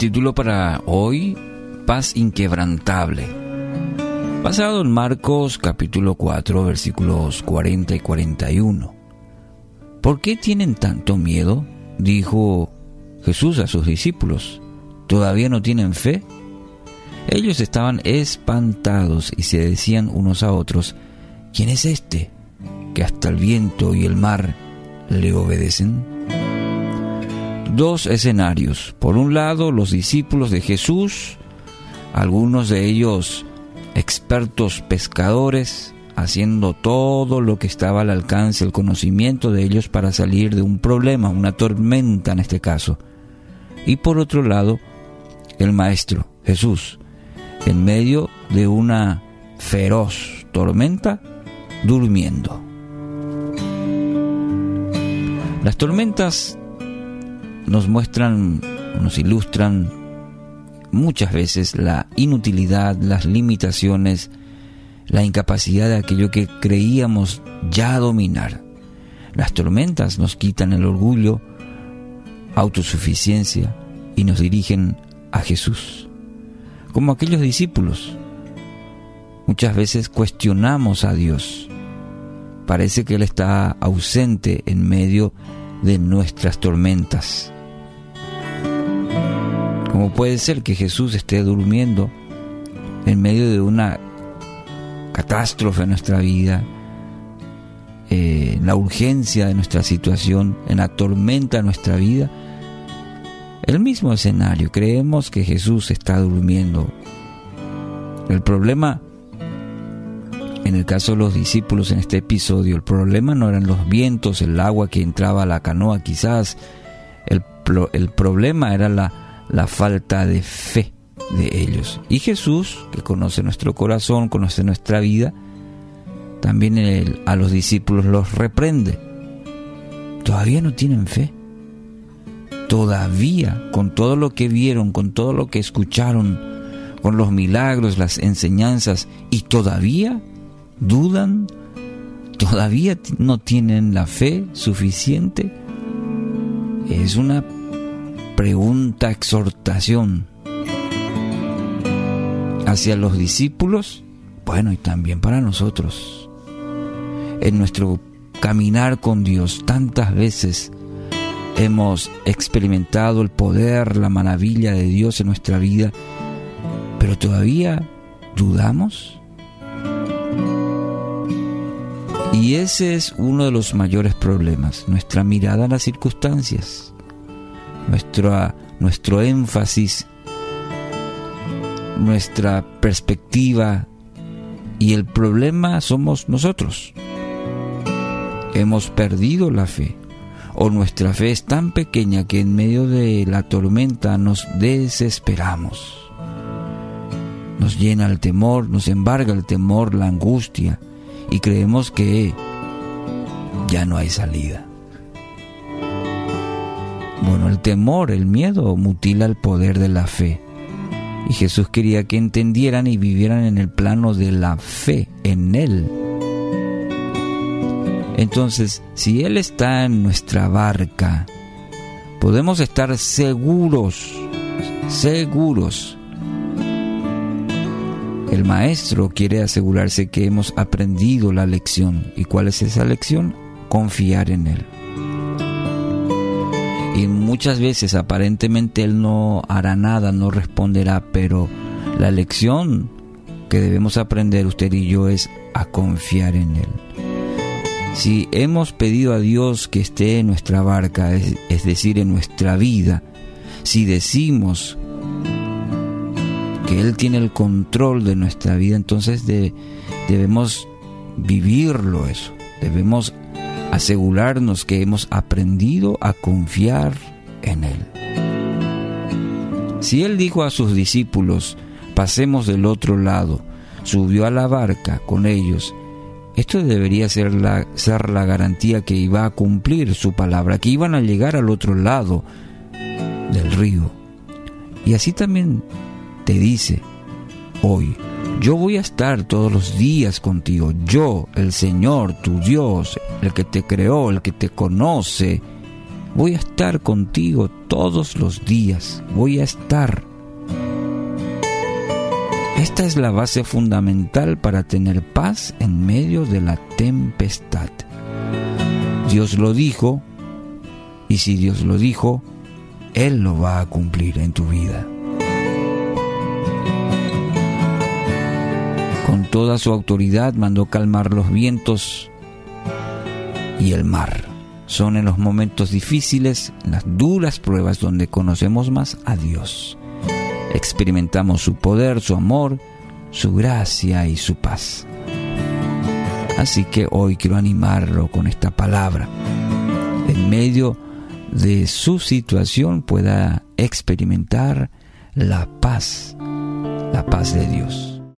Título para hoy, Paz Inquebrantable. Basado en Marcos capítulo 4 versículos 40 y 41. ¿Por qué tienen tanto miedo? Dijo Jesús a sus discípulos. ¿Todavía no tienen fe? Ellos estaban espantados y se decían unos a otros, ¿quién es este que hasta el viento y el mar le obedecen? Dos escenarios. Por un lado, los discípulos de Jesús, algunos de ellos expertos pescadores, haciendo todo lo que estaba al alcance, el conocimiento de ellos para salir de un problema, una tormenta en este caso. Y por otro lado, el Maestro, Jesús, en medio de una feroz tormenta, durmiendo. Las tormentas nos muestran, nos ilustran muchas veces la inutilidad, las limitaciones, la incapacidad de aquello que creíamos ya dominar. Las tormentas nos quitan el orgullo, autosuficiencia y nos dirigen a Jesús. Como aquellos discípulos, muchas veces cuestionamos a Dios. Parece que Él está ausente en medio de nuestras tormentas. ¿Cómo puede ser que Jesús esté durmiendo en medio de una catástrofe en nuestra vida, eh, en la urgencia de nuestra situación, en la tormenta de nuestra vida? El mismo escenario, creemos que Jesús está durmiendo. El problema, en el caso de los discípulos en este episodio, el problema no eran los vientos, el agua que entraba a la canoa quizás, el, el problema era la, la falta de fe de ellos. Y Jesús, que conoce nuestro corazón, conoce nuestra vida, también a los discípulos los reprende. Todavía no tienen fe. Todavía, con todo lo que vieron, con todo lo que escucharon, con los milagros, las enseñanzas, y todavía dudan, todavía no tienen la fe suficiente. Es una pregunta, exhortación hacia los discípulos, bueno, y también para nosotros. En nuestro caminar con Dios tantas veces hemos experimentado el poder, la maravilla de Dios en nuestra vida, pero todavía dudamos. Y ese es uno de los mayores problemas, nuestra mirada a las circunstancias nuestro, nuestro énfasis, nuestra perspectiva y el problema somos nosotros. Hemos perdido la fe o nuestra fe es tan pequeña que en medio de la tormenta nos desesperamos. Nos llena el temor, nos embarga el temor, la angustia y creemos que ya no hay salida. Bueno, el temor, el miedo mutila el poder de la fe. Y Jesús quería que entendieran y vivieran en el plano de la fe en Él. Entonces, si Él está en nuestra barca, podemos estar seguros, seguros. El Maestro quiere asegurarse que hemos aprendido la lección. ¿Y cuál es esa lección? Confiar en Él y muchas veces aparentemente Él no hará nada, no responderá, pero la lección que debemos aprender usted y yo es a confiar en Él. Si hemos pedido a Dios que esté en nuestra barca, es, decir, en nuestra vida, si decimos que Él tiene el control de nuestra vida, entonces debemos vivirlo eso, debemos asegurarnos que hemos aprendido a confiar en Él. Si Él dijo a sus discípulos, pasemos del otro lado, subió a la barca con ellos, esto debería ser la, ser la garantía que iba a cumplir su palabra, que iban a llegar al otro lado del río. Y así también te dice hoy, yo voy a estar todos los días contigo. Yo, el Señor, tu Dios, el que te creó, el que te conoce, voy a estar contigo todos los días. Voy a estar. Esta es la base fundamental para tener paz en medio de la tempestad. Dios lo dijo, y si Dios lo dijo, Él lo va a cumplir en tu vida. Con toda su autoridad mandó calmar los vientos y el mar. Son en los momentos difíciles, las duras pruebas donde conocemos más a Dios. Experimentamos su poder, su amor, su gracia y su paz. Así que hoy quiero animarlo con esta palabra. En medio de su situación pueda experimentar la paz, la paz de Dios.